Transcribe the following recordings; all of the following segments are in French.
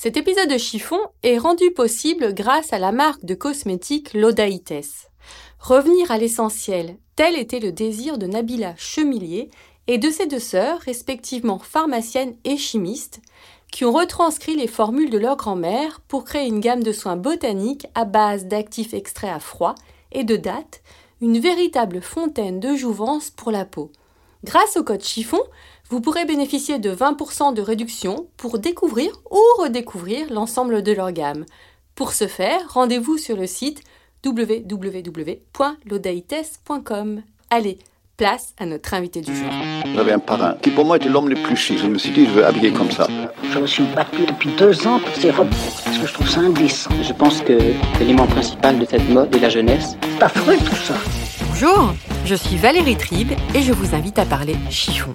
Cet épisode de chiffon est rendu possible grâce à la marque de cosmétiques Lodaites. Revenir à l'essentiel, tel était le désir de Nabila Chemillier et de ses deux sœurs, respectivement pharmaciennes et chimistes, qui ont retranscrit les formules de leur grand-mère pour créer une gamme de soins botaniques à base d'actifs extraits à froid et de dattes, une véritable fontaine de jouvence pour la peau. Grâce au code chiffon, vous pourrez bénéficier de 20% de réduction pour découvrir ou redécouvrir l'ensemble de leur gamme. Pour ce faire, rendez-vous sur le site www.lodaites.com. Allez, place à notre invité du jour. J'avais un parrain qui pour moi était l'homme le plus chic. Je me suis dit, je veux habiller comme ça. Je me suis battue depuis deux ans pour ces robes parce que je trouve ça indécent. Je pense que l'élément principal de cette mode est la jeunesse. C'est affreux tout ça. Bonjour, je suis Valérie Tribe et je vous invite à parler chiffon.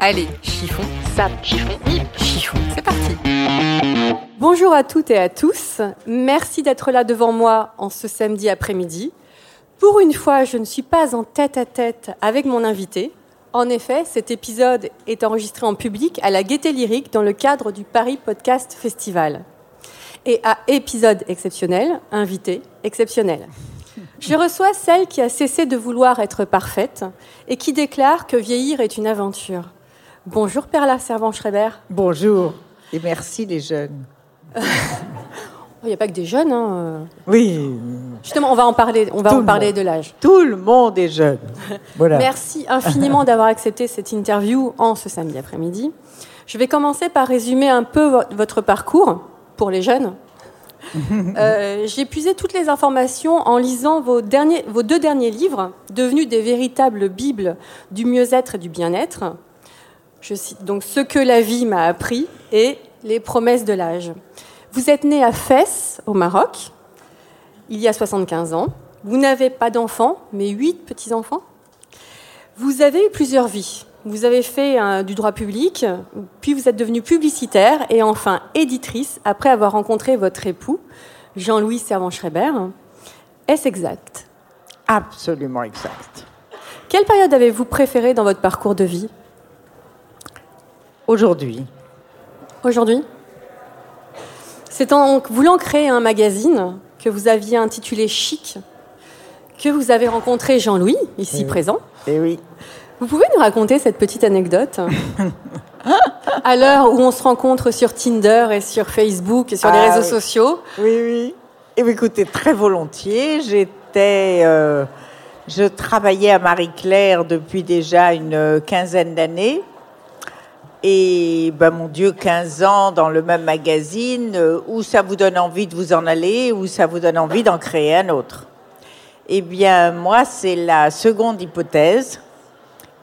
Allez, chiffon, sap, chiffon, nip, chiffon, c'est parti Bonjour à toutes et à tous, merci d'être là devant moi en ce samedi après-midi. Pour une fois, je ne suis pas en tête-à-tête avec mon invité. En effet, cet épisode est enregistré en public à la Gaieté Lyrique dans le cadre du Paris Podcast Festival. Et à épisode exceptionnel, invité exceptionnel. Je reçois celle qui a cessé de vouloir être parfaite et qui déclare que vieillir est une aventure. Bonjour Perla Servan-Schreiber. Bonjour et merci les jeunes. Il n'y a pas que des jeunes. Hein. Oui, Justement, on va en parler, on va Tout en le parler monde. de l'âge. tout le monde est jeune. Voilà. Merci infiniment d'avoir accepté cette interview en ce samedi après-midi. Je vais commencer par résumer un peu vo- votre parcours pour les jeunes. Euh, J'ai puisé toutes les informations en lisant vos, derniers, vos deux derniers livres, devenus des véritables bibles du mieux-être et du bien-être. Je cite donc Ce que la vie m'a appris et Les promesses de l'âge. Vous êtes né à Fès, au Maroc, il y a 75 ans. Vous n'avez pas d'enfants, mais huit petits-enfants. Vous avez eu plusieurs vies. Vous avez fait euh, du droit public, puis vous êtes devenue publicitaire et enfin éditrice après avoir rencontré votre époux, Jean-Louis Servan-Schreiber. Est-ce exact? Absolument exact. Quelle période avez-vous préférée dans votre parcours de vie? Aujourd'hui, aujourd'hui C'est en voulant créer un magazine que vous aviez intitulé Chic que vous avez rencontré Jean-Louis, ici Oui. présent. et oui, Vous pouvez nous raconter cette petite anecdote À l'heure où on se rencontre sur Tinder et sur Facebook et sur les Ah réseaux oui. sociaux, oui, oui. Et bien, écoutez, très volontiers. J'étais, euh, je travaillais à Marie-Claire depuis déjà une quinzaine d'années. Et ben mon Dieu, 15 ans dans le même magazine, euh, où ça vous donne envie de vous en aller, ou ça vous donne envie d'en créer un autre. Eh bien, moi, c'est la seconde hypothèse.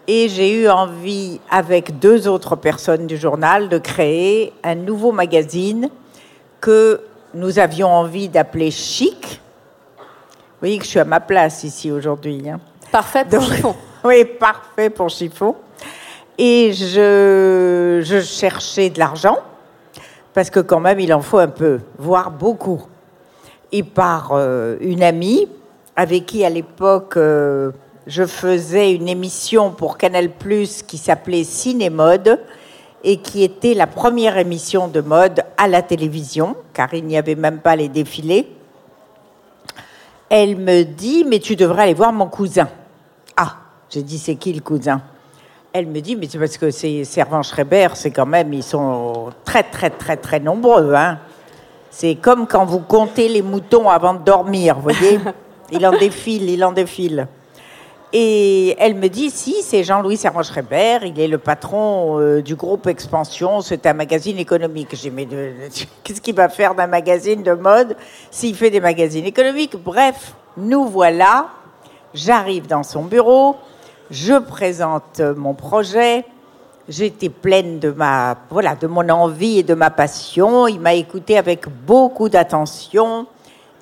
Et j'ai eu envie, avec deux autres personnes du journal, de créer un nouveau magazine que nous avions envie d'appeler Chic. Vous voyez que je suis à ma place ici aujourd'hui. hein. parfait pour Donc, chiffon. Oui, parfait pour chiffon. Et je, cherchais de l'argent, parce que quand même, il en faut un peu, voire beaucoup. Et par euh, une amie, avec qui à l'époque, euh, je faisais une émission pour Canal ⁇ qui s'appelait Cinémode, et qui était la première émission de mode à la télévision, car il n'y avait même pas les défilés. Elle me dit, mais tu devrais aller voir mon cousin. Ah, j'ai dit, c'est qui le cousin? Elle me dit, mais c'est parce que c'est Servan Schreiber, c'est quand même, ils sont très, très, très, très nombreux. Hein. C'est comme quand vous comptez les moutons avant de dormir, vous voyez Il en défile, il en défile. Et elle me dit, si, c'est Jean-Louis Servan-Schreiber, il est le patron euh, du groupe Expansion, c'est un magazine économique. J'ai mais qu'est-ce qu'il va faire d'un magazine de mode s'il fait des magazines économiques? Bref, nous voilà, j'arrive dans son bureau, je présente mon projet, j'étais pleine de ma, voilà, de mon envie et de ma passion, il m'a écouté avec beaucoup d'attention.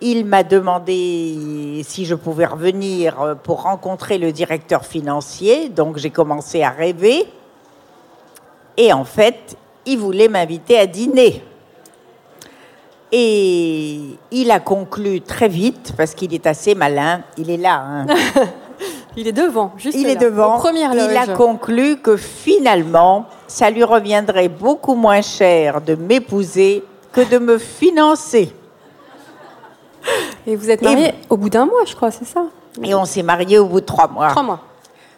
Il m'a demandé si je pouvais revenir pour rencontrer le directeur financier, donc j'ai commencé à rêver. Et en fait, il voulait m'inviter à dîner. Et il a conclu très vite, parce qu'il est assez malin, il est là, hein. Il est devant, juste il là, est devant, il a conclu que finalement, ça lui reviendrait beaucoup moins cher de m'épouser que de me financer. Et vous êtes Et- mariés au bout d'un mois, je crois, c'est ça Et on s'est mariés au bout de trois mois. Trois mois.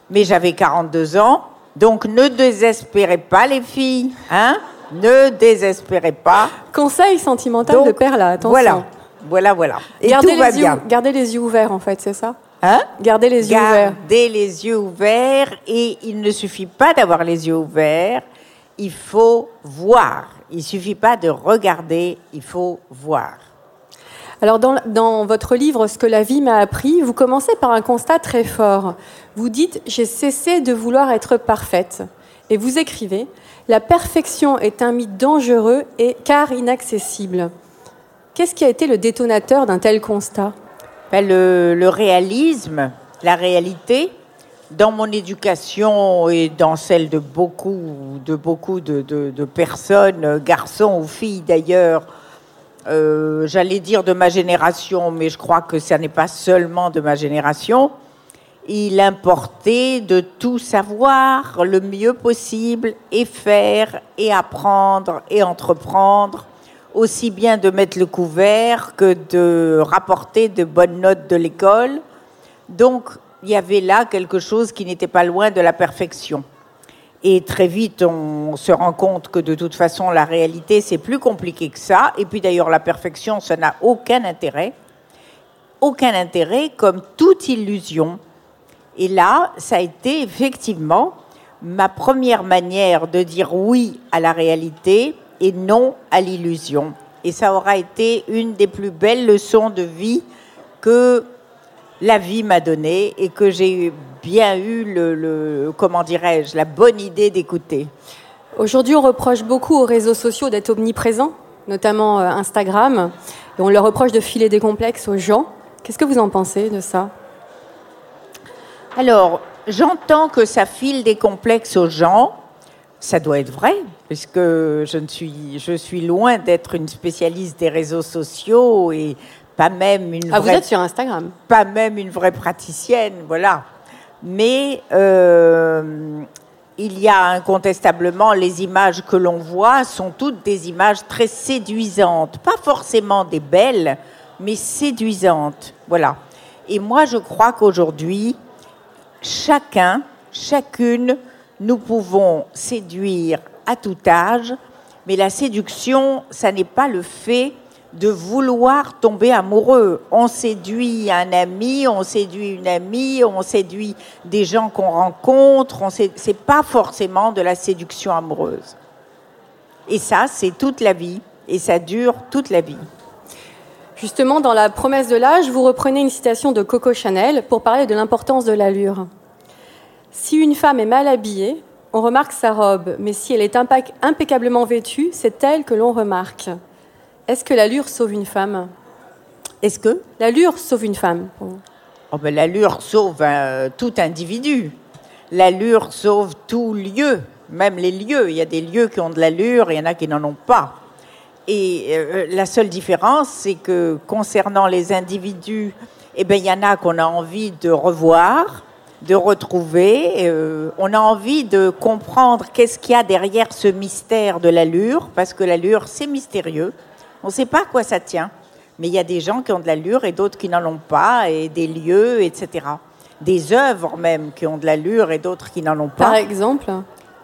Mais j'avais 42 ans, donc ne désespérez pas les filles, hein Ne désespérez pas. Conseil sentimental Donc, de Perla, attention. Voilà, voilà, voilà. Et Gardez tout va yeux, bien. gardez les yeux ouverts, en fait, c'est ça Hein? Gardez les yeux ouverts. Gardez les yeux ouverts et il ne suffit pas d'avoir les yeux ouverts, il faut voir. Il suffit pas de regarder, il faut voir. Alors, dans, dans votre livre Ce que la vie m'a appris, vous commencez par un constat très fort. Vous dites J'ai cessé de vouloir être parfaite. Et vous écrivez La perfection est un mythe dangereux et car inaccessible. Qu'est-ce qui a été le détonateur d'un tel constat? Ben, le, réalisme, la réalité, dans mon éducation et dans celle de beaucoup de, beaucoup de, personnes, garçons ou filles d'ailleurs, euh, j'allais dire de ma génération, mais je crois que ça n'est pas seulement de ma génération, il importait de tout savoir le mieux possible et faire et apprendre et entreprendre, aussi bien de mettre le couvert que de rapporter de bonnes notes de l'école. Donc, il y avait là quelque chose qui n'était pas loin de la perfection. Et très vite, on se rend compte que de toute façon, la réalité, c'est plus compliqué que ça. Et puis d'ailleurs, la perfection, ça n'a aucun intérêt. Aucun intérêt, comme toute illusion. Et là, ça a été effectivement ma première manière de dire oui à la réalité et non à l'illusion. Et ça aura été une des plus belles leçons de vie que la vie m'a donnée et que j'ai bien eu le, le- comment dirais-je, la bonne idée d'écouter. Aujourd'hui, on reproche beaucoup aux réseaux sociaux d'être omniprésents, notamment euh, Instagram, et on leur reproche de filer des complexes aux gens. Qu'est-ce que vous en pensez de ça? Alors, j'entends que ça file des complexes aux gens. Ça doit être vrai, puisque je, ne suis, je suis loin d'être une spécialiste des réseaux sociaux et pas même une Ah, vous vraie êtes sur Instagram pas même une vraie praticienne, voilà. Mais euh, il y a incontestablement les images que l'on voit sont toutes des images très séduisantes, pas forcément des belles, mais séduisantes, voilà. Et moi, je crois qu'aujourd'hui, chacun, chacune, nous pouvons séduire à tout âge, mais la séduction, ça n'est pas le fait de vouloir tomber amoureux. On séduit un ami, on séduit une amie, on séduit des gens qu'on rencontre. On C'est pas forcément de la séduction amoureuse. Et ça, c'est toute la vie, et ça dure toute la vie. Justement, dans la promesse de l'âge, vous reprenez une citation de Coco Chanel pour parler de l'importance de l'allure. Si une femme est mal habillée, on remarque sa robe, mais si elle est impeccablement vêtue, c'est elle que l'on remarque. Est-ce que l'allure sauve une femme? Est-ce que? L'allure sauve une femme. Oh ben, L'allure sauve euh, tout individu. L'allure sauve tout lieu, même les lieux. Il y a des lieux qui ont de l'allure et il y en a qui n'en ont pas. Et euh, la seule différence, c'est que concernant les individus, eh ben, il y en a qu'on a envie de revoir, de retrouver. euh, on a envie de comprendre qu'est-ce qu'il y a derrière ce mystère de l'allure, parce que l'allure, c'est mystérieux. On ne sait pas à quoi ça tient. Mais il y a des gens qui ont de l'allure et d'autres qui n'en ont pas, et des lieux, etc. Des œuvres même qui ont de l'allure et d'autres qui n'en ont Par pas. exemple,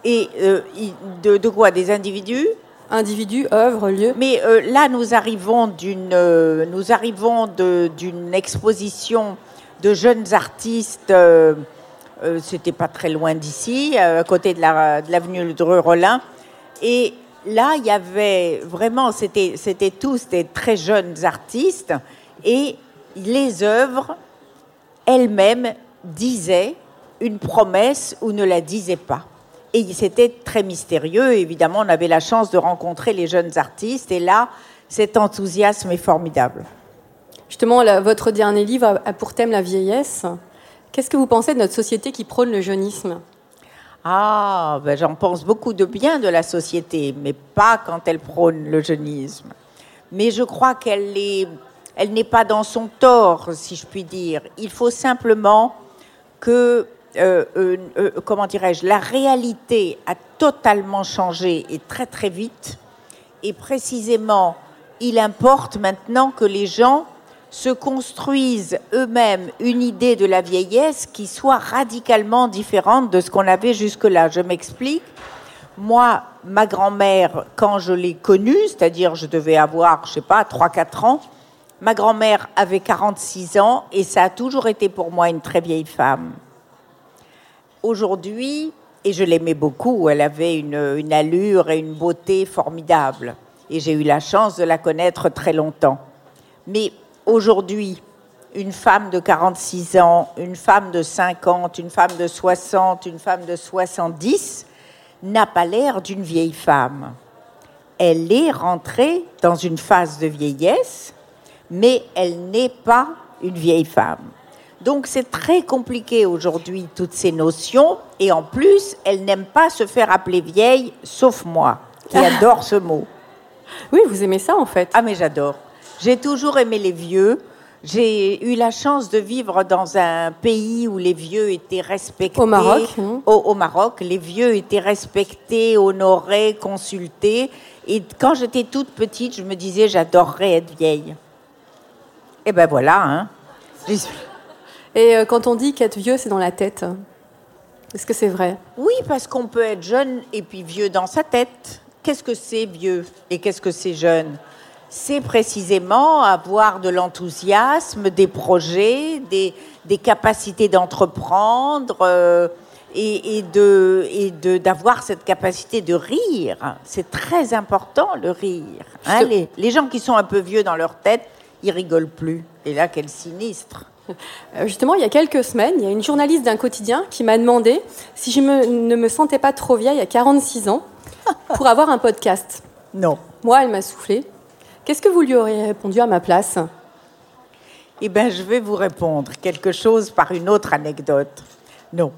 Et euh, de, de quoi? Des individus? Individu, œuvre, lieu. Mais euh, là, nous arrivons d'une, euh, nous arrivons d'une exposition de jeunes artistes. euh, euh, C'était pas très loin d'ici, euh, à côté de la- l'avenue Le Dreux-Rollin. Et là, il y avait vraiment, c'était, c'était tous des très jeunes artistes. Et les œuvres elles-mêmes disaient une promesse ou ne la disaient pas. Et c'était très mystérieux. Évidemment, on avait la chance de rencontrer les jeunes artistes. Et là, cet enthousiasme est formidable. Justement, votre dernier livre a- pour thème la vieillesse. Qu'est-ce que vous pensez de notre société qui prône le jeunisme? Ah, ben, j'en pense beaucoup de bien de la société, mais pas quand elle prône le jeunisme. Mais je crois qu'elle est, elle n'est pas dans son tort, si je puis dire. Il faut simplement que, euh, euh, euh, comment dirais-je, la réalité a totalement changé et très très vite. Et précisément, il importe maintenant que les gens se construisent eux-mêmes une idée de la vieillesse qui soit radicalement différente de ce qu'on avait jusque-là. Je m'explique. Moi, ma grand-mère, quand je l'ai connue, c'est-à-dire je devais avoir, je sais pas, 3-4 ans, ma grand-mère avait 46 ans et ça a toujours été pour moi une très vieille femme. Aujourd'hui, et je l'aimais beaucoup, elle avait une, une allure et une beauté formidables. Et j'ai eu la chance de la connaître très longtemps. Mais aujourd'hui, une femme de 46 ans, une femme de 50, une femme de 60, une femme de 70 n'a pas l'air d'une vieille femme. Elle est rentrée dans une phase de vieillesse, mais elle n'est pas une vieille femme. Donc c'est très compliqué aujourd'hui, toutes ces notions, et en plus, elle n'aime pas se faire appeler vieille, sauf moi, qui adore ce mot. Oui, vous aimez ça en fait. Ah mais j'adore. J'ai toujours aimé les vieux. J'ai eu la chance de vivre dans un pays où les vieux étaient respectés. Au Maroc, hein. Au, au Maroc, les vieux étaient respectés, honorés, consultés. Et quand j'étais toute petite, je me disais j'adorerais être vieille. Et ben voilà, hein. Et euh, quand on dit qu'être vieux, c'est dans la tête, est-ce que c'est vrai? Oui, parce qu'on peut être jeune et puis vieux dans sa tête. Qu'est-ce que c'est vieux? Et qu'est-ce que c'est jeune? C'est précisément avoir de l'enthousiasme, des projets, des, des capacités d'entreprendre euh, et, et de et de d'avoir cette capacité de rire. C'est très important le rire. hein. Les, les gens qui sont un peu vieux dans leur tête, ils rigolent plus. Et là, quel sinistre. Euh, Justement, il y a quelques semaines, il y a une journaliste d'un quotidien qui m'a demandé si je me- ne me sentais pas trop vieille à 46 ans pour avoir un podcast. Non. Moi, elle m'a soufflé. Qu'est-ce que vous lui auriez répondu à ma place? Eh bien, je vais vous répondre quelque chose par une autre anecdote. Non.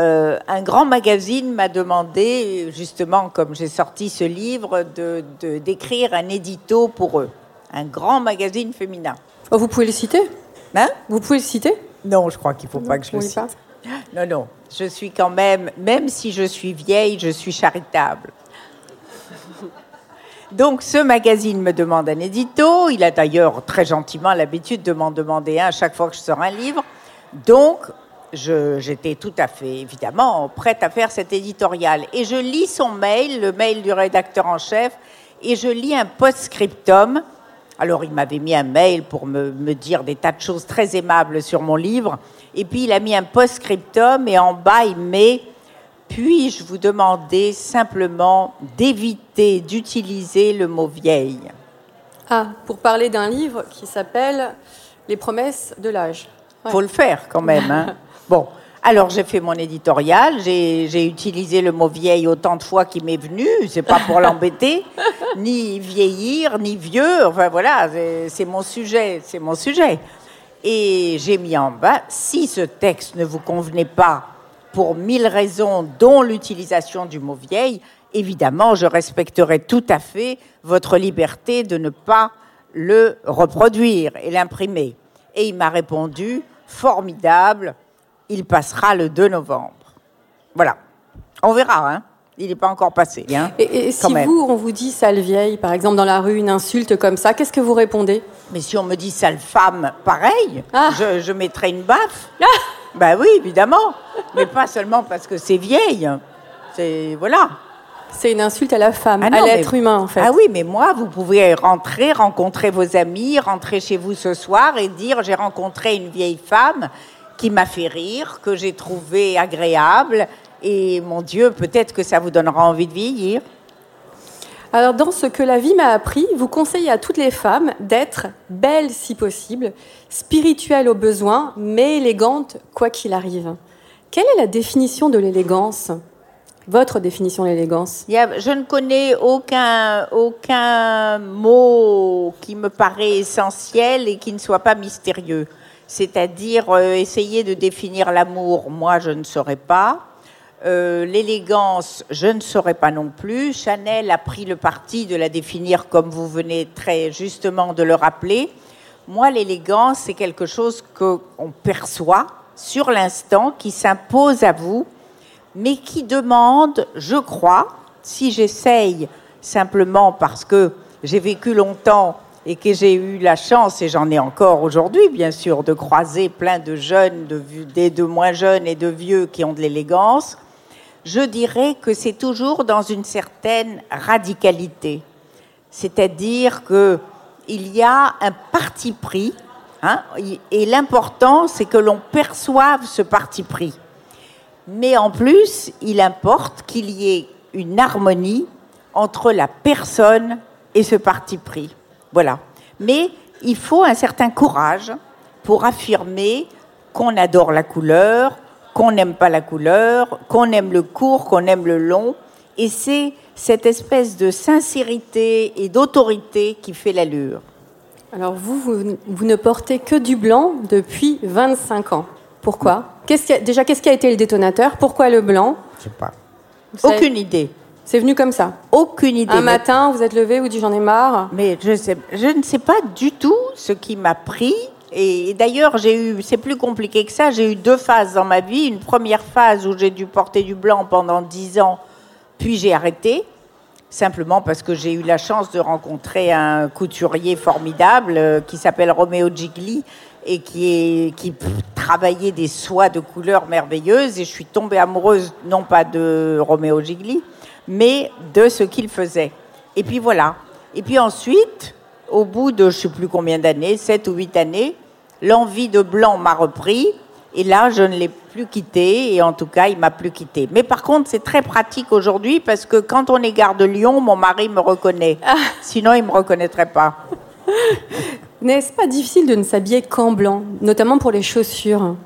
Euh, un grand magazine m'a demandé, justement, comme j'ai sorti ce livre, de- de- d'écrire un édito pour eux. Un grand magazine féminin. Oh, Vous pouvez le citer? Hein? Vous pouvez le citer? Non, je crois qu'il ne faut pas que je le cite. pas Non, non. Je suis quand même, même si je suis vieille, je suis charitable. Donc, ce magazine me demande un édito. Il a d'ailleurs très gentiment l'habitude de m'en demander un à chaque fois que je sors un livre. Donc, j'étais tout à fait, évidemment, prête à faire cet éditorial. Et je lis son mail, le mail du rédacteur en chef, et je lis un post-scriptum. Alors, il m'avait mis un mail pour me, me dire des tas de choses très aimables sur mon livre. Et puis, il a mis un post-scriptum, et en bas, il met Puis-je vous demander simplement d'éviter d'utiliser le mot vieille? Ah, pour parler d'un livre qui s'appelle Les promesses de l'âge. Ouais. faut le faire quand même. hein. Bon, alors j'ai fait mon éditorial, j'ai utilisé le mot vieille autant de fois qu'il m'est venu, c'est pas pour l'embêter, ni vieillir, ni vieux, enfin voilà, c'est mon sujet, c'est mon sujet. Et j'ai mis en bas, si ce texte ne vous convenait pas pour mille raisons, dont l'utilisation du mot vieille, évidemment, je respecterai tout à fait votre liberté de ne pas le reproduire et l'imprimer. Et il m'a répondu, formidable, il passera le 2 novembre. Voilà. On verra, hein. Il n'est pas encore passé, hein. Et, si même. vous, on vous dit sale vieille, par exemple dans la rue, une insulte comme ça, qu'est-ce que vous répondez? Mais si on me dit sale femme, pareil, Ah. je, je mettrai une baffe. Ben oui, évidemment. Mais pas seulement parce que c'est vieille. C'est voilà. C'est une insulte à la femme, Ah à l'être mais- humain en fait. Ah oui, mais moi, vous pouvez rentrer, rencontrer vos amis, rentrer chez vous ce soir et dire j'ai rencontré une vieille femme qui m'a fait rire, que j'ai trouvé agréable, et mon Dieu, peut-être que ça vous donnera envie de vieillir. Alors, dans ce que la vie m'a appris, vous conseillez à toutes les femmes d'être belles si possible, spirituelles au besoin, mais élégantes quoi qu'il arrive. Quelle est la définition de l'élégance? Votre définition de l'élégance? Je ne connais aucun, aucun mot qui me paraît essentiel et qui ne soit pas mystérieux. C'est-à-dire euh, essayer de définir l'amour, moi je ne saurais pas. Euh, L'élégance, je ne saurais pas non plus. Chanel a pris le parti de la définir comme vous venez très justement de le rappeler. Moi, l'élégance, c'est quelque chose qu'on perçoit sur l'instant, qui s'impose à vous, mais qui demande, je crois, si j'essaye simplement parce que j'ai vécu longtemps et que j'ai eu la chance, et j'en ai encore aujourd'hui, bien sûr, de croiser plein de jeunes, de, de moins jeunes et de vieux qui ont de l'élégance, je dirais que c'est toujours dans une certaine radicalité. C'est-à-dire que il y a un parti pris, hein, et l'important, c'est que l'on perçoive ce parti pris. Mais en plus, il importe qu'il y ait une harmonie entre la personne et ce parti pris. Voilà. Mais il faut un certain courage pour affirmer qu'on adore la couleur, qu'on n'aime pas la couleur, qu'on aime le court, qu'on aime le long. Et c'est cette espèce de sincérité et d'autorité qui fait l'allure. Alors, vous, vous, vous ne portez que du blanc depuis 25 ans. Pourquoi? Qu'est-ce qui a- Déjà, qu'est-ce qui a été le détonateur? Pourquoi le blanc? Je sais pas. Vous savez- Aucune idée. C'est venu comme ça. Aucune idée. Un Mais- matin, vous êtes levé, vous dites j'en ai marre. Mais je, sais, je ne sais pas du tout ce qui m'a pris. Et d'ailleurs, j'ai eu, c'est plus compliqué que ça. J'ai eu deux phases dans ma vie. Une première phase où j'ai dû porter du blanc pendant dix ans, puis j'ai arrêté. Simplement parce que j'ai eu la chance de rencontrer un couturier formidable euh, qui s'appelle Roméo Gigli et qui, travaillait des soies de couleurs merveilleuses. Et je suis tombée amoureuse, non pas de Roméo Gigli, mais de ce qu'il faisait. Et puis voilà. Et puis ensuite, au bout de je ne sais plus combien d'années, 7 ou 8 années, l'envie de blanc m'a repris. Et là, je ne l'ai plus quitté, et en tout cas, il m'a plus quitté. Mais par contre, c'est très pratique aujourd'hui parce que quand on est gare de Lyon, mon mari me reconnaît. Sinon, il ne me reconnaîtrait pas. N'est-ce pas difficile de ne s'habiller qu'en blanc, notamment pour les chaussures?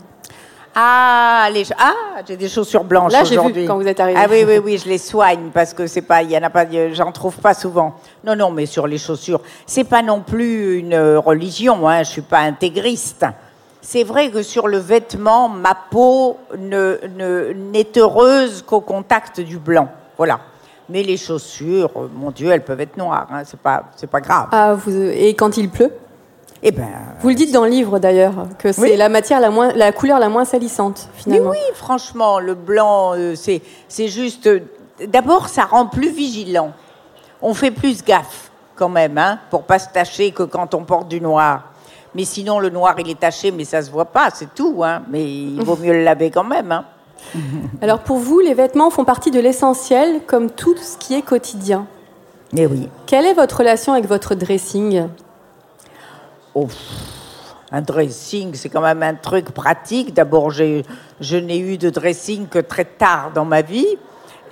Ah, les, ah j'ai des chaussures blanches Là, j'ai vu aujourd'hui. quand vous êtes arrivé. Ah oui, oui, oui, je les soigne parce que c'est pas, il y en a pas, j'en trouve pas souvent. Non, non, mais sur les chaussures, c'est pas non plus une religion. Hein, je suis pas intégriste. C'est vrai que sur le vêtement, ma peau ne ne- n'est heureuse qu'au contact du blanc. Voilà. Mais les chaussures, mon Dieu, elles peuvent être noires. Hein, c'est pas, c'est pas grave. Ah, vous, et quand il pleut? Eh ben, Vous le dites dans le livre d'ailleurs, que c'est Oui. la matière, la, moins, la couleur la moins salissante Mais finalement. oui, franchement, le blanc, euh, c'est c'est juste. euh, D'abord, ça rend plus vigilant. On fait plus gaffe, quand même, hein, pour pas se tacher que quand on porte du noir. Mais sinon, le noir, il est taché, mais ça se voit pas, c'est tout. Hein. Mais il vaut mieux le laver quand même. Hein. Alors pour vous, les vêtements font partie de l'essentiel, comme tout ce qui est quotidien. Mais oui. Quelle est votre relation avec votre dressing? Oh, un dressing, c'est quand même un truc pratique. D'abord, je n'ai eu de dressing que très tard dans ma vie.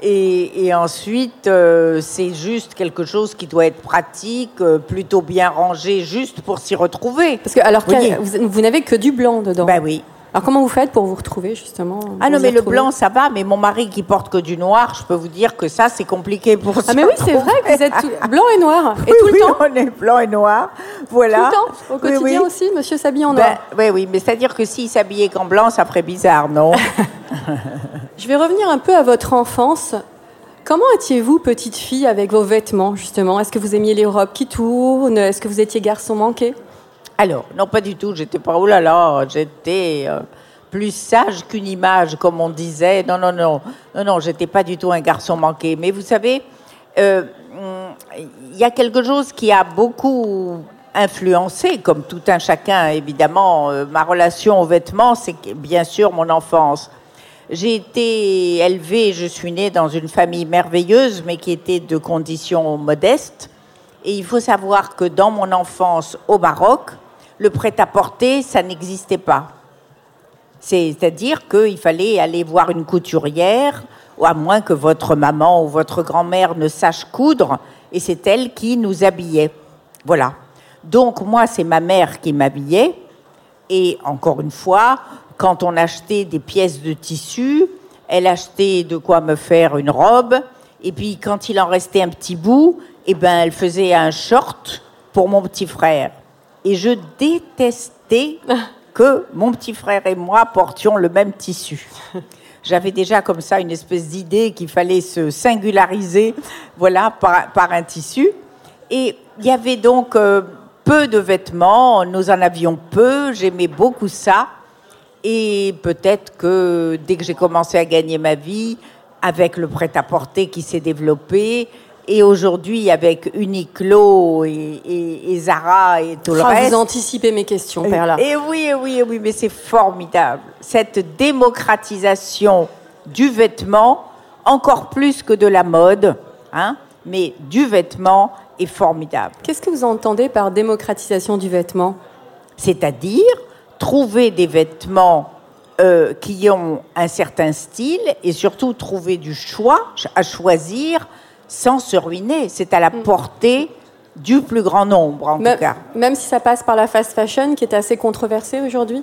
Et, et ensuite, euh, c'est juste quelque chose qui doit être pratique, euh, plutôt bien rangé, juste pour s'y retrouver. Parce que alors vous, vous n'avez que du blanc dedans. Ben oui. Alors comment vous faites pour vous retrouver justement Ah non, mais le blanc, ça va, mais mon mari qui porte que du noir, je peux vous dire que ça, c'est compliqué pour Ah mais oui, c'est vrai que vous êtes tout- blanc et noir et Oui, tout le oui, temps. on est blanc et noir. Voilà. Tout le temps, au quotidien oui. aussi, monsieur s'habille en noir. Ben, oui, oui, mais c'est-à-dire que s'il s'habillait qu'en blanc, ça ferait bizarre, non? Je vais revenir un peu à votre enfance. Comment étiez-vous petite fille avec vos vêtements justement? Est-ce que vous aimiez les robes qui tournent? Est-ce que vous étiez garçon manqué? Alors, non, pas du tout. J'étais pas, oh là là, j'étais euh, plus sage qu'une image, comme on disait. Non, non, non, non, non, j'étais pas du tout un garçon manqué. Mais vous savez, euh, il y a quelque chose qui a beaucoup influencé, comme tout un chacun, évidemment, euh, ma relation aux vêtements, c'est bien sûr mon enfance. j'ai été élevée, je suis née dans une famille merveilleuse, mais qui était de conditions modestes. Et il faut savoir que dans mon enfance au Maroc, le prêt-à-porter, ça n'existait pas. C'est-à-dire qu'il fallait aller voir une couturière, ou à moins que votre maman ou votre grand-mère ne sache coudre, et c'est elle qui nous habillait. Voilà. Donc moi, c'est ma mère qui m'habillait, et encore une fois, quand on achetait des pièces de tissu, elle achetait de quoi me faire une robe, et puis quand il en restait un petit bout, eh ben, elle faisait un short pour mon petit frère. Et je détestais que mon petit frère et moi portions le même tissu. J'avais déjà comme ça une espèce d'idée qu'il fallait se singulariser, voilà, par, un tissu. Et il y avait donc euh, peu de vêtements, nous en avions peu, j'aimais beaucoup ça. Et peut-être que dès que j'ai commencé à gagner ma vie, avec le prêt-à-porter qui s'est développé, et aujourd'hui avec Uniqlo et, Zara et tout le ah, reste. Vous anticipez mes questions, Perla. Et oui, et oui, et oui, mais c'est formidable. Cette démocratisation du vêtement, encore plus que de la mode, hein, mais du vêtement est formidable. Qu'est-ce que vous entendez par démocratisation du vêtement? C'est-à-dire trouver des vêtements euh, qui ont un certain style et surtout trouver du choix à choisir sans se ruiner. C'est à la mm. portée du plus grand nombre, en tout cas. Même si ça passe par la fast fashion, qui est assez controversée aujourd'hui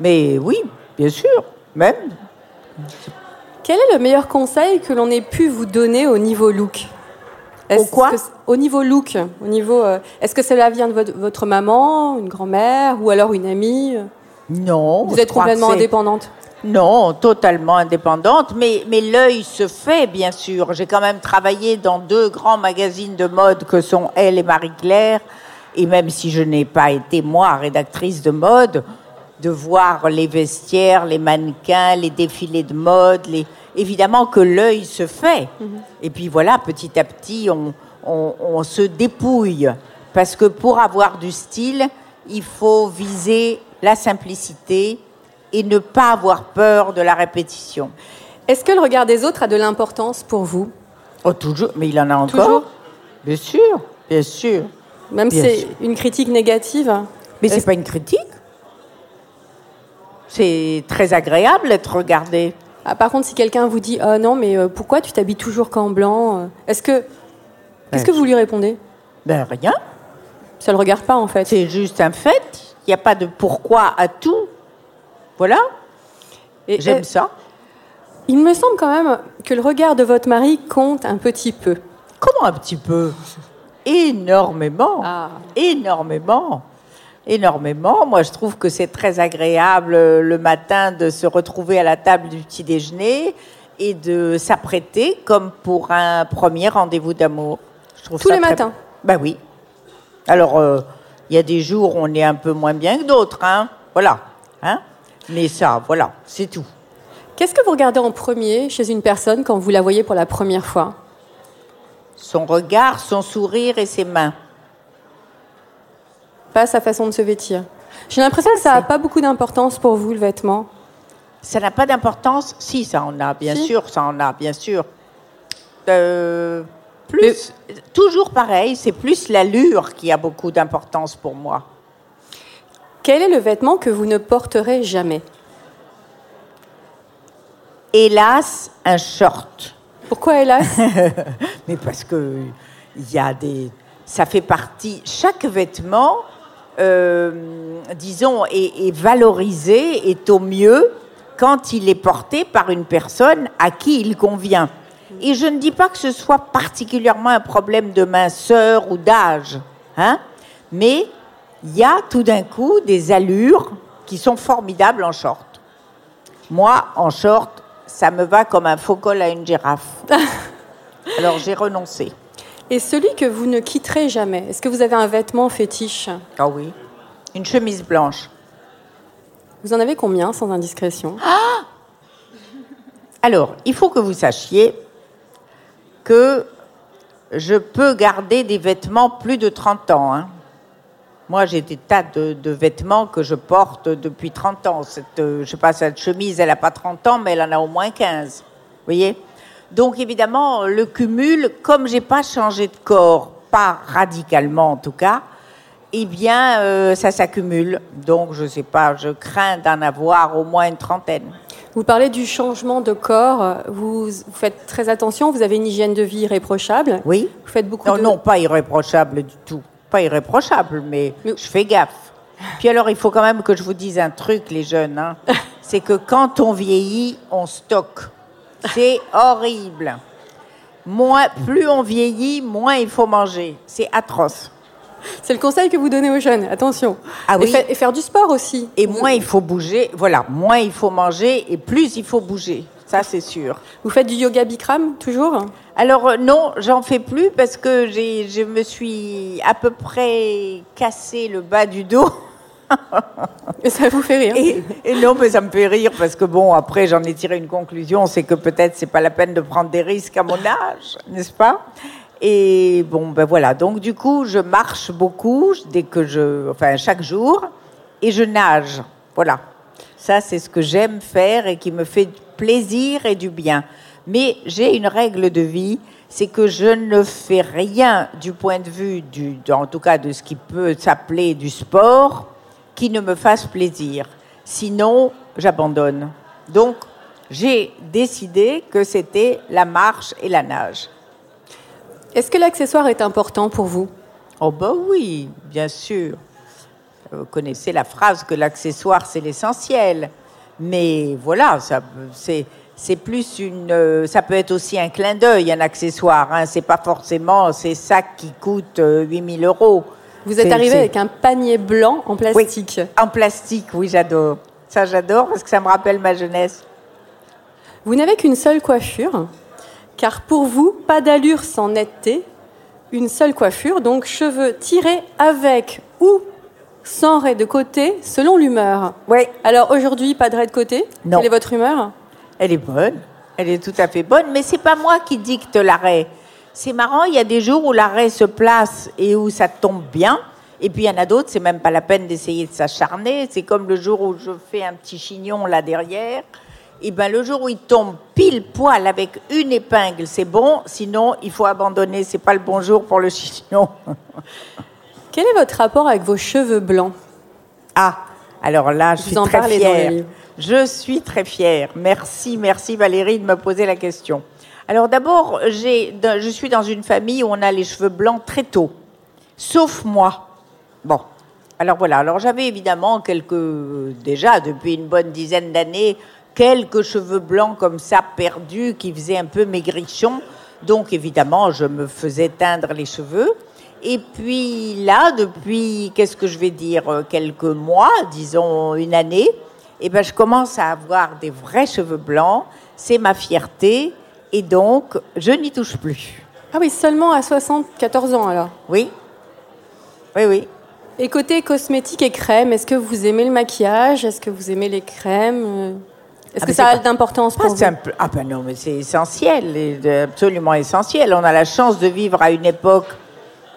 Mais oui, bien sûr, même. Quel est le meilleur conseil que l'on ait pu vous donner au niveau look? Au quoi? Au niveau look, au niveau. Euh, est-ce que cela vient de votre, maman, une grand-mère, ou alors une amie? Non. Vous êtes complètement indépendante non, totalement indépendante, mais, mais l'œil se fait, bien sûr. J'ai quand même travaillé dans deux grands magazines de mode que sont Elle et Marie-Claire, et même si je n'ai pas été, moi, rédactrice de mode, de voir les vestiaires, les mannequins, les défilés de mode, les... évidemment que l'œil se fait. Mhm. Et puis voilà, petit à petit, on, on se dépouille. Parce que pour avoir du style, il faut viser la simplicité, et ne pas avoir peur de la répétition. Est-ce que le regard des autres a de l'importance pour vous? Oh, toujours, mais il en a encore. Toujours? Bien sûr, bien sûr. Même si c'est une critique négative? Mais c'est pas une critique? C'est très agréable d'être regardé. Ah, par contre, si quelqu'un vous dit oh non, mais euh, pourquoi tu t'habilles toujours qu'en blanc euh, Est-ce que qu'est-ce que vous lui répondez? Ben rien. Ça le regarde pas en fait. C'est juste un fait. Il n'y a pas de pourquoi à tout. Voilà. Et J'aime ça. Il me semble quand même que le regard de votre mari compte un petit peu. Comment un petit peu? Énormément. Ah. Énormément. Énormément. Moi, je trouve que c'est très agréable euh, le matin de se retrouver à la table du petit déjeuner et de s'apprêter comme pour un premier rendez-vous d'amour. Tous les matins? Ben oui. Alors, euh, il y a des jours où on est un peu moins bien que d'autres, hein. Voilà. Hein mais ça, voilà, c'est tout. Qu'est-ce que vous regardez en premier chez une personne quand vous la voyez pour la première fois? Son regard, son sourire et ses mains. Pas sa façon de se vêtir. J'ai l'impression que ça n'a pas beaucoup d'importance pour vous, le vêtement. Ça n'a pas d'importance? Si, ça en a, bien sûr, ça en a, bien sûr. Euh, plus, toujours pareil, c'est plus l'allure qui a beaucoup d'importance pour moi. Quel est le vêtement que vous ne porterez jamais Hélas, un short. Pourquoi hélas Mais parce que il y a des, ça fait partie. Chaque vêtement, euh, disons, est, valorisé, est au mieux quand il est porté par une personne à qui il convient. Et je ne dis pas que ce soit particulièrement un problème de minceur ou d'âge, hein, mais il y a tout d'un coup des allures qui sont formidables en short. Moi, en short, ça me va comme un faux col à une girafe. Alors j'ai renoncé. Et celui que vous ne quitterez jamais, est-ce que vous avez un vêtement fétiche? Ah oui, une chemise blanche. Vous en avez combien sans indiscrétion? Ah Alors, il faut que vous sachiez que je peux garder des vêtements plus de 30 ans. Hein. Moi, j'ai des tas de, de vêtements que je porte depuis 30 ans. Cette, euh, je sais pas, cette chemise, elle n'a pas 30 ans, mais elle en a au moins 15. Vous voyez? Donc, évidemment, le cumul, comme j'ai pas changé de corps, pas radicalement en tout cas, eh bien, euh, ça s'accumule. Donc, je sais pas, je crains d'en avoir au moins une trentaine. Vous parlez du changement de corps. Vous, vous faites très attention. Vous avez une hygiène de vie irréprochable. Oui Vous faites beaucoup Non, de... non, pas irréprochable du tout. Pas irréprochable, mais je fais gaffe. Puis alors, il faut quand même que je vous dise un truc, les jeunes. hein. C'est que quand on vieillit, on stocke. C'est horrible. Moins, plus on vieillit, moins il faut manger. C'est atroce. C'est le conseil que vous donnez aux jeunes. Attention. Ah et, oui. fa- et faire du sport aussi. Et moins il faut bouger. Voilà, moins il faut manger et plus il faut bouger. Ça, c'est sûr. Vous faites du yoga Bikram toujours? Alors euh, non, j'en fais plus parce que j'ai, je me suis à peu près cassé le bas du dos. Et ça vous fait rire. Et, et non, mais ça me fait rire parce que bon, après j'en ai tiré une conclusion, c'est que peut-être c'est pas la peine de prendre des risques à mon âge, n'est-ce pas? Et bon, ben voilà. Donc du coup, je marche beaucoup dès que je, enfin chaque jour, et je nage. Voilà. Ça, c'est ce que j'aime faire et qui me fait plaisir et du bien. Mais j'ai une règle de vie, c'est que je ne fais rien du point de vue, du, en tout cas de ce qui peut s'appeler du sport, qui ne me fasse plaisir. Sinon, j'abandonne. Donc, j'ai décidé que c'était la marche et la nage. Est-ce que l'accessoire est important pour vous? Oh ben oui, bien sûr. Vous connaissez la phrase que l'accessoire c'est l'essentiel. Mais voilà, ça c'est c'est plus une euh, ça peut être aussi un clin d'œil un accessoire hein. c'est pas forcément ces sacs qui coûtent euh, 8000 euros. Vous êtes arrivé avec un panier blanc en Oui, plastique. en plastique, oui, j'adore. Ça j'adore parce que ça me rappelle ma jeunesse. Vous n'avez qu'une seule coiffure, car pour vous, pas d'allure sans netteté. Une seule coiffure, donc cheveux tirés avec ou sans raie de côté, selon l'humeur. Oui, Alors aujourd'hui, pas de raie de côté? Non. Quelle est votre humeur? Elle est bonne, elle est tout à fait bonne, mais c'est pas moi qui dicte l'arrêt. C'est marrant, il y a des jours où l'arrêt se place et où ça tombe bien, et puis il y en a d'autres, c'est même pas la peine d'essayer de s'acharner. C'est comme le jour où je fais un petit chignon là derrière. Et ben le jour où il tombe pile poil avec une épingle, c'est bon. Sinon, il faut abandonner. C'est pas le bon jour pour le chignon. Quel est votre rapport avec vos cheveux blancs? Ah, alors là, je Vous suis en très fière. Je suis très fière. Merci, merci Valérie de me poser la question. Alors d'abord, je suis dans une famille où on a les cheveux blancs très tôt, sauf moi. Bon, alors voilà. Alors j'avais évidemment quelques, déjà depuis une bonne dizaine d'années, quelques cheveux blancs comme ça perdus qui faisaient un peu maigrichon. Donc évidemment, je me faisais teindre les cheveux. Et puis là, depuis, qu'est-ce que je vais dire, euh, quelques mois, disons une année, eh ben, je commence à avoir des vrais cheveux blancs. C'est ma fierté. Et donc, je n'y touche plus. Ah oui, seulement à 74 ans alors. Oui Oui, oui. Et côté cosmétique et crème, est-ce que vous aimez le maquillage? Est-ce que vous aimez les crèmes? Est-ce Ah, que ça a d'importance Ah, pour vous? peu- ah ben non, mais c'est essentiel, absolument essentiel. On a la chance de vivre à une époque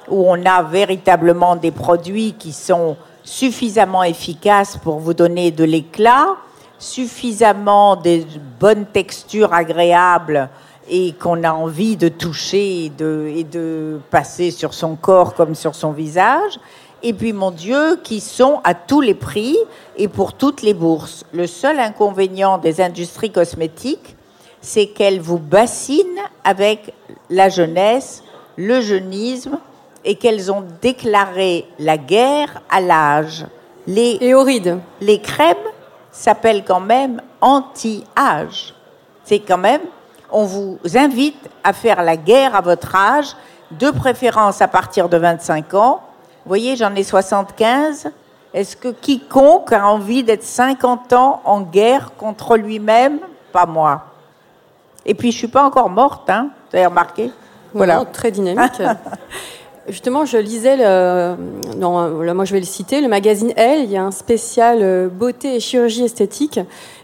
où on a véritablement des produits qui sont suffisamment efficaces pour vous donner de l'éclat, suffisamment de bonnes textures agréables et qu'on a envie de toucher et de, et de passer sur son corps comme sur son visage. Et puis, mon Dieu, qui sont à tous les prix et pour toutes les bourses. Le seul inconvénient des industries cosmétiques, c'est qu'elles vous bassinent avec la jeunesse, le jeunisme, et qu'elles ont déclaré la guerre à l'âge. Les, Et aux rides les crèmes s'appellent quand même anti-âge. C'est quand même, on vous invite à faire la guerre à votre âge, de préférence à partir de 25 ans. Vous voyez, j'en ai 75. Est-ce que quiconque a envie d'être 50 ans en guerre contre lui-même? Pas moi. Et puis, je suis pas encore morte, hein Vous avez remarqué? Voilà. Très dynamique. Justement, je lisais, le, non, moi je vais le citer, le magazine Elle, il y a un spécial euh, beauté et chirurgie esthétique,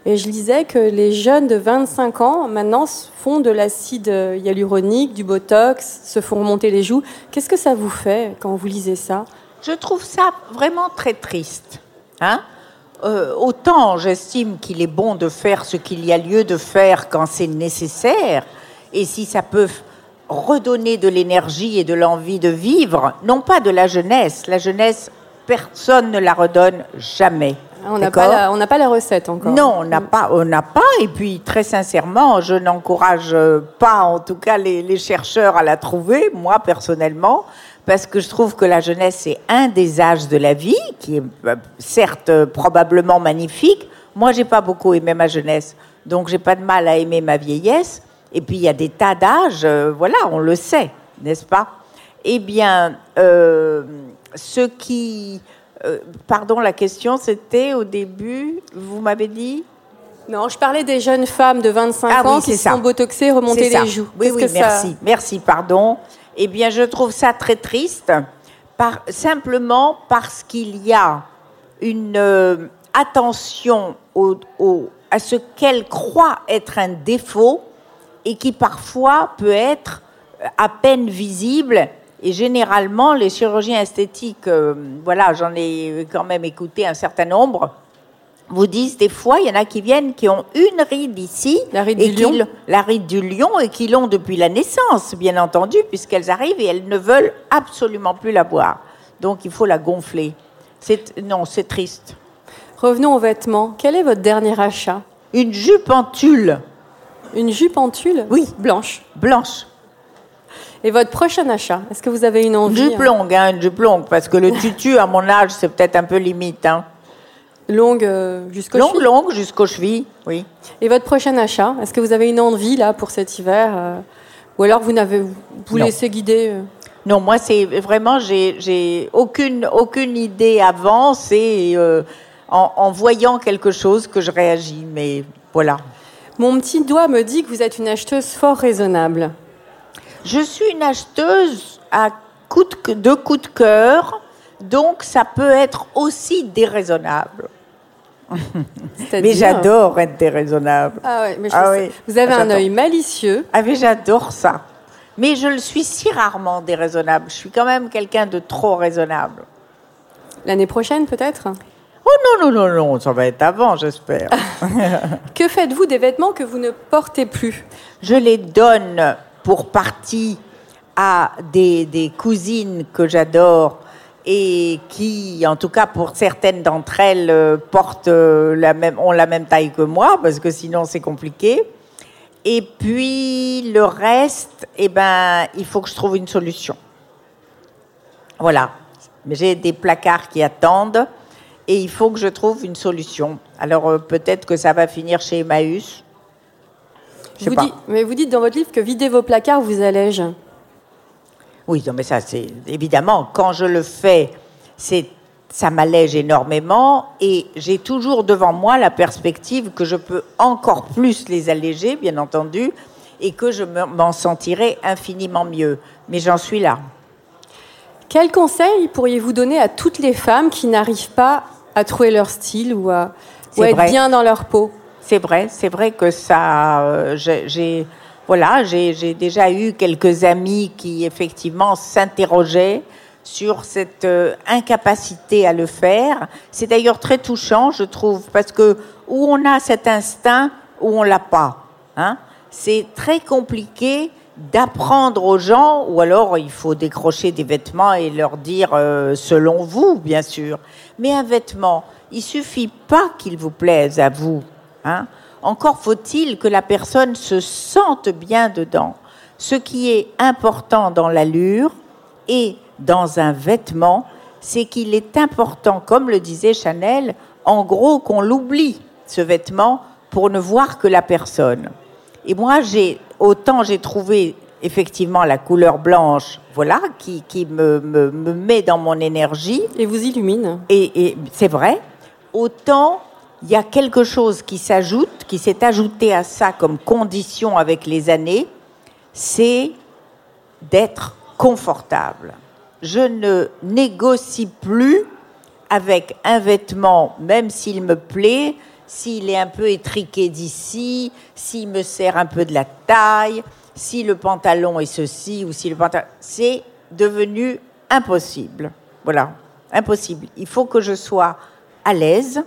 et je lisais que les jeunes de 25 ans, maintenant, font de l'acide hyaluronique, du botox, se font remonter les joues. Qu'est-ce que ça vous fait quand vous lisez ça? Je trouve ça vraiment très triste. Hein? Euh, autant j'estime qu'il est bon de faire ce qu'il y a lieu de faire quand c'est nécessaire, et si ça peut redonner de l'énergie et de l'envie de vivre, non pas de la jeunesse. La jeunesse, personne ne la redonne jamais. On n'a pas, pas la recette encore. non, on n'a pas, on n'a pas. Et puis, très sincèrement, je n'encourage euh, pas, en tout cas, les, les chercheurs à la trouver, moi personnellement, parce que je trouve que la jeunesse c'est un des âges de la vie, qui est euh, certes euh, probablement magnifique. Moi, j'ai pas beaucoup aimé ma jeunesse, donc j'ai pas de mal à aimer ma vieillesse. Et puis, il y a des tas d'âges, euh, voilà, on le sait, n'est-ce pas? Eh bien, euh, ce qui euh, pardon, la question c'était au début, vous m'avez dit? Non, je parlais des jeunes femmes de 25 Ah oui, ans qui ça. remonter C'est ça. les joues. Oui, oui, que ça- merci, merci, pardon. Eh bien, je trouve ça très triste, par, simplement parce qu'il y a une euh, attention au- au- à ce qu'elle croit être un défaut et qui parfois peut être euh, à peine visible. Et généralement, les chirurgiens esthétiques, euh, voilà, j'en ai quand même écouté un certain nombre, vous disent des fois, il y en a qui viennent qui ont une ride ici, La ride et du lion. la ride du lion, et qui l'ont depuis la naissance, bien entendu, puisqu'elles arrivent et elles ne veulent absolument plus la voir. Donc il faut la gonfler. C'est non, c'est triste. Revenons aux vêtements. Quel est votre dernier achat? Une jupe en tulle Une jupe en tulle Oui. Blanche. blanche, Et votre prochain achat Est-ce que vous avez une envie jupe longue, hein, une jupe longue, parce que le tutu à mon âge c'est peut-être un peu limite. Hein. longue euh, jusqu'au Longue, cheville longue jusqu'aux chevilles, oui. Et votre prochain achat Est-ce que vous avez une envie là pour cet hiver euh, Ou alors vous n'avez vous laissez guider euh, Non, moi, c'est vraiment, j'ai j'ai aucune, aucune idée avant. C'est euh, en, en voyant quelque chose que je réagis. Mais voilà. Mon petit doigt me dit que vous êtes une acheteuse fort raisonnable. Je suis une acheteuse à coup de, de coup de cœur. Donc, ça peut être aussi déraisonnable. Mais j'adore être déraisonnable. Ah ouais, mais je Ah oui. Vous avez un œil malicieux. Ah, mais j'adore ça. Mais je le suis si rarement déraisonnable. Je suis quand même quelqu'un de trop raisonnable. L'année prochaine peut-être? Oh non, non, non, non, ça va être avant, j'espère. Que faites-vous des vêtements que vous ne portez plus? Je les donne pour partie à des, des cousines que j'adore et qui, en tout cas pour certaines d'entre elles, euh, portent euh, la même, ont la même taille que moi, parce que sinon c'est compliqué. Et puis le reste, eh ben, il faut que je trouve une solution. Voilà. Mais J'ai des placards qui attendent et il faut que je trouve une solution. Alors euh, peut-être que ça va finir chez Emmaüs. Je sais vous pas. dites, Mais vous dites dans votre livre que vider vos placards vous allège. Oui, non, mais ça, c'est évidemment, quand je le fais, c'est ça m'allège énormément et j'ai toujours devant moi la perspective que je peux encore plus les alléger, bien entendu, et que je me- m'en sentirai infiniment mieux. Mais j'en suis là. Quel conseil pourriez-vous donner à toutes les femmes qui n'arrivent pas à trouver leur style ou à, ou à C'est être vrai. bien dans leur peau C'est vrai, c'est vrai que ça, euh, j'ai, voilà, j'ai, j'ai déjà eu quelques amis qui effectivement s'interrogeaient sur cette euh, incapacité à le faire. C'est d'ailleurs très touchant, je trouve, parce que où on a cet instinct, où on l'a pas. Hein, c'est très compliqué d'apprendre aux gens, ou alors il faut décrocher des vêtements et leur dire euh, selon vous, bien sûr. Mais un vêtement, il suffit pas qu'il vous plaise à vous. Hein. Encore faut-il que la personne se sente bien dedans. Ce qui est important dans l'allure et dans un vêtement, c'est qu'il est important, comme le disait Chanel, en gros qu'on l'oublie, ce vêtement, pour ne voir que la personne. Et moi, j'ai autant j'ai trouvé effectivement la couleur blanche, voilà, qui, qui me, me, me met dans mon énergie. et vous illumine. Et, et c'est vrai, autant il y a quelque chose qui s'ajoute, qui s'est ajouté à ça comme condition avec les années, c'est d'être confortable. Je ne négocie plus avec un vêtement, même s'il me plaît, s'il est un peu étriqué d'ici, s'il me sert un peu de la taille, si le pantalon est ceci ou si le pantalon... C'est devenu impossible. Voilà. Impossible. Il faut que je sois à l'aise.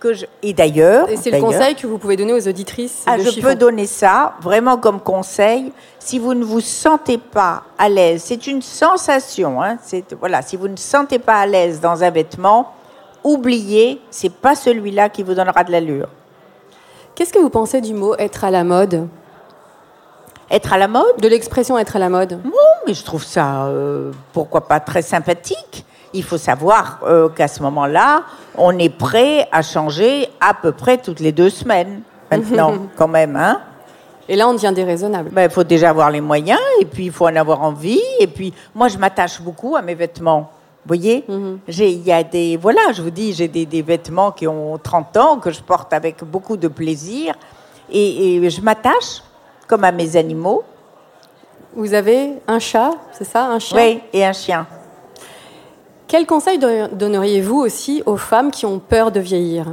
Que je... Et d'ailleurs. Et c'est le conseil que vous pouvez donner aux auditrices ah, de je chiffon. peux donner ça vraiment comme conseil. Si vous ne vous sentez pas à l'aise, c'est une sensation. Hein, c'est voilà. Si vous ne sentez pas à l'aise dans un vêtement, oubliez, c'est pas celui-là qui vous donnera de l'allure. Qu'est-ce que vous pensez du mot être à la mode? Être à la mode, De l'expression être à la mode non, mais je trouve ça, euh, pourquoi pas, très sympathique. Il faut savoir euh, qu'à ce moment-là, on est prêt à changer à peu près toutes les deux semaines. Maintenant, quand même, hein. Et là, on devient déraisonnable. Ben, il faut déjà avoir les moyens, et puis il faut en avoir envie. Et puis, moi, je m'attache beaucoup à mes vêtements. Vous voyez J'ai- Il y a des. Voilà, je vous dis, j'ai des, des vêtements qui ont 30 ans, que je porte avec beaucoup de plaisir. Et, et je m'attache, comme à mes animaux. Vous avez un chat, c'est ça Un chien? Oui, et un chien. Quel conseil don- donneriez-vous aussi aux femmes qui ont peur de vieillir?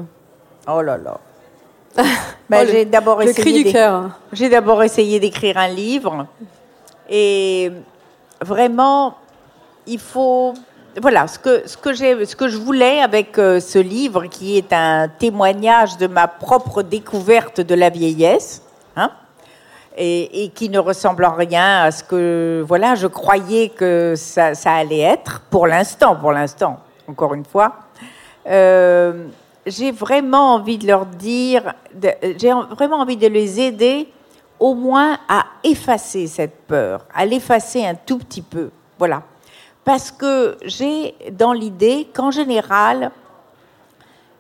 Oh là là. Ben, Oh, le- j'ai d'abord Le essayé. cri du cœur. J'ai d'abord essayé d'écrire un livre. Et vraiment, il faut. Voilà, ce que, ce que, ce que je voulais avec euh, ce livre, qui est un témoignage de ma propre découverte de la vieillesse, hein, et, qui ne ressemble en rien à ce que voilà, je croyais que ça, allait être, pour l'instant, pour l'instant, encore une fois. Euh, j'ai vraiment envie de leur dire, j'ai en- vraiment envie de les aider au moins à effacer cette peur, à l'effacer un tout petit peu. Voilà. Parce que j'ai dans l'idée qu'en général,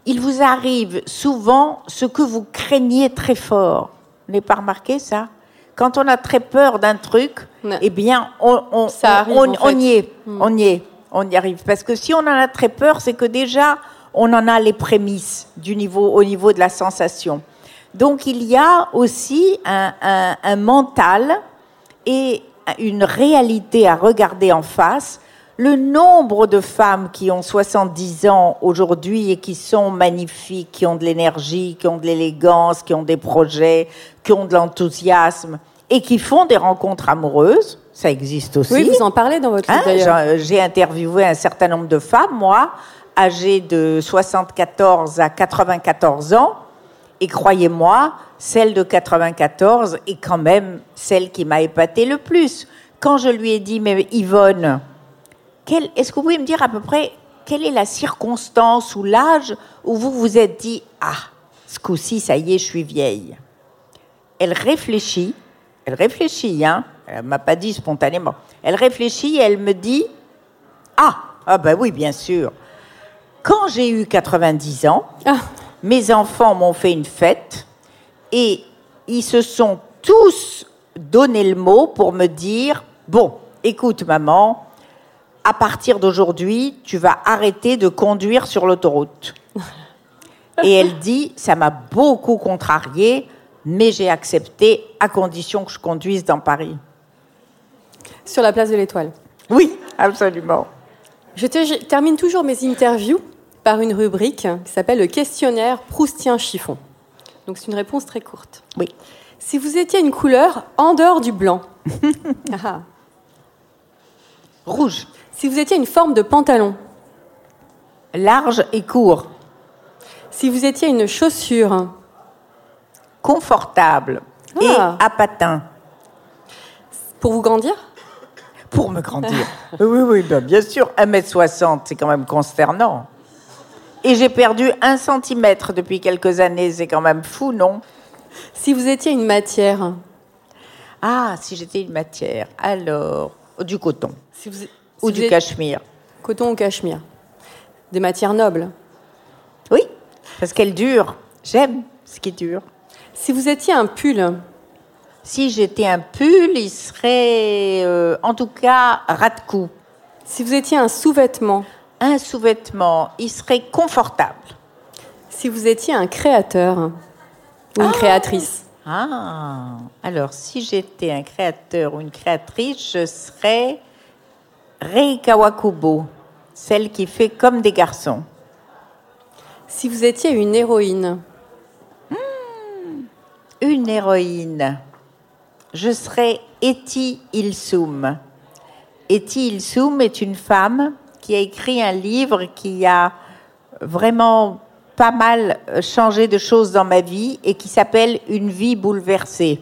il vous arrive souvent ce que vous craignez très fort. Vous n'avez pas remarqué ça? Quand on a très peur d'un truc, Non. eh bien, on, on- Ça on- arrive, on- en fait. on y est, on y est, on y arrive. Parce que si on en a très peur, c'est que déjà, on en a les prémices du niveau, au niveau de la sensation. Donc, il y a aussi un, un- un mental et une réalité à regarder en face. Le nombre de femmes qui ont 70 ans aujourd'hui et qui sont magnifiques, qui ont de l'énergie, qui ont de l'élégance, qui ont des projets, qui ont de l'enthousiasme et qui font des rencontres amoureuses, ça existe aussi. Oui, vous en parlez dans votre livre Hein, d'ailleurs. J'ai interviewé un certain nombre de femmes, moi, âgées de 74 à 94 ans. Et croyez-moi, celle de 94 est quand même celle qui m'a épatée le plus. Quand je lui ai dit, mais Yvonne, est-ce que vous pouvez me dire à peu près quelle est la circonstance ou l'âge où vous vous êtes dit, ah, ce coup-ci, ça y est, je suis vieille Elle réfléchit, elle réfléchit, hein, elle m'a pas dit spontanément, elle réfléchit et elle me dit, ah, ah ben oui, bien sûr. Quand j'ai eu 90 ans, Ah. mes enfants m'ont fait une fête et ils se sont tous donné le mot pour me dire Bon, écoute, maman, à partir d'aujourd'hui, tu vas arrêter de conduire sur l'autoroute. Et elle dit Ça m'a beaucoup contrariée, mais j'ai accepté à condition que je conduise dans Paris. Sur la place de l'Étoile. Oui, absolument. Je, te- je termine toujours mes interviews par une rubrique qui s'appelle le questionnaire Proustien chiffon. Donc c'est une réponse très courte. Oui. Si vous étiez une couleur en dehors du blanc, Ah. Rouge, si vous étiez une forme de pantalon, large et court, si vous étiez une chaussure, confortable Ah. et à patins. pour vous grandir, Pour me grandir. oui, oui, ben, bien sûr. 1m60, c'est quand même consternant. Et j'ai perdu un centimètre depuis quelques années. C'est quand même fou, non? Si vous étiez une matière, Ah, si j'étais une matière, alors du coton si vous, si ou du cachemire. coton ou cachemire, des matières nobles. Oui, parce qu'elle dure. J'aime ce qui dure. Si vous étiez un pull, Si j'étais un pull, il serait, euh, en tout cas, ras de cou. si vous étiez un sous-vêtement, Un sous-vêtement, il serait confortable. si vous étiez un créateur ou une créatrice, Ah, alors si j'étais un créateur ou une créatrice, je serais Rei Kawakubo, celle qui fait comme des garçons. si vous étiez une héroïne, Une héroïne, je serais Eti Ilsum. Eti Ilsum est une femme qui a écrit un livre qui a vraiment pas mal changé de choses dans ma vie et qui s'appelle Une vie bouleversée.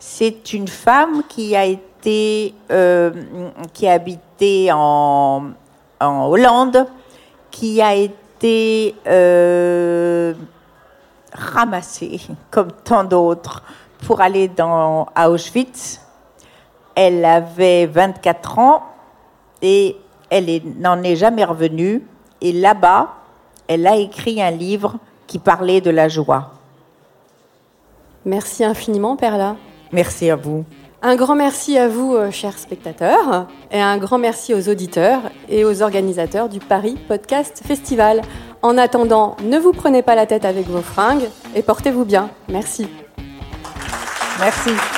C'est une femme qui a été, euh, qui a habité en, en, Hollande, qui a été euh, ramassée, comme tant d'autres, pour aller dans, à Auschwitz. Elle avait 24 ans et elle n'en est jamais revenue. Et là-bas, elle a écrit un livre qui parlait de la joie. Merci infiniment, Perla. Merci à vous. Un grand merci à vous, euh, chers spectateurs, et un grand merci aux auditeurs et aux organisateurs du Paris Podcast Festival. En attendant, ne vous prenez pas la tête avec vos fringues et portez-vous bien. Merci. Merci.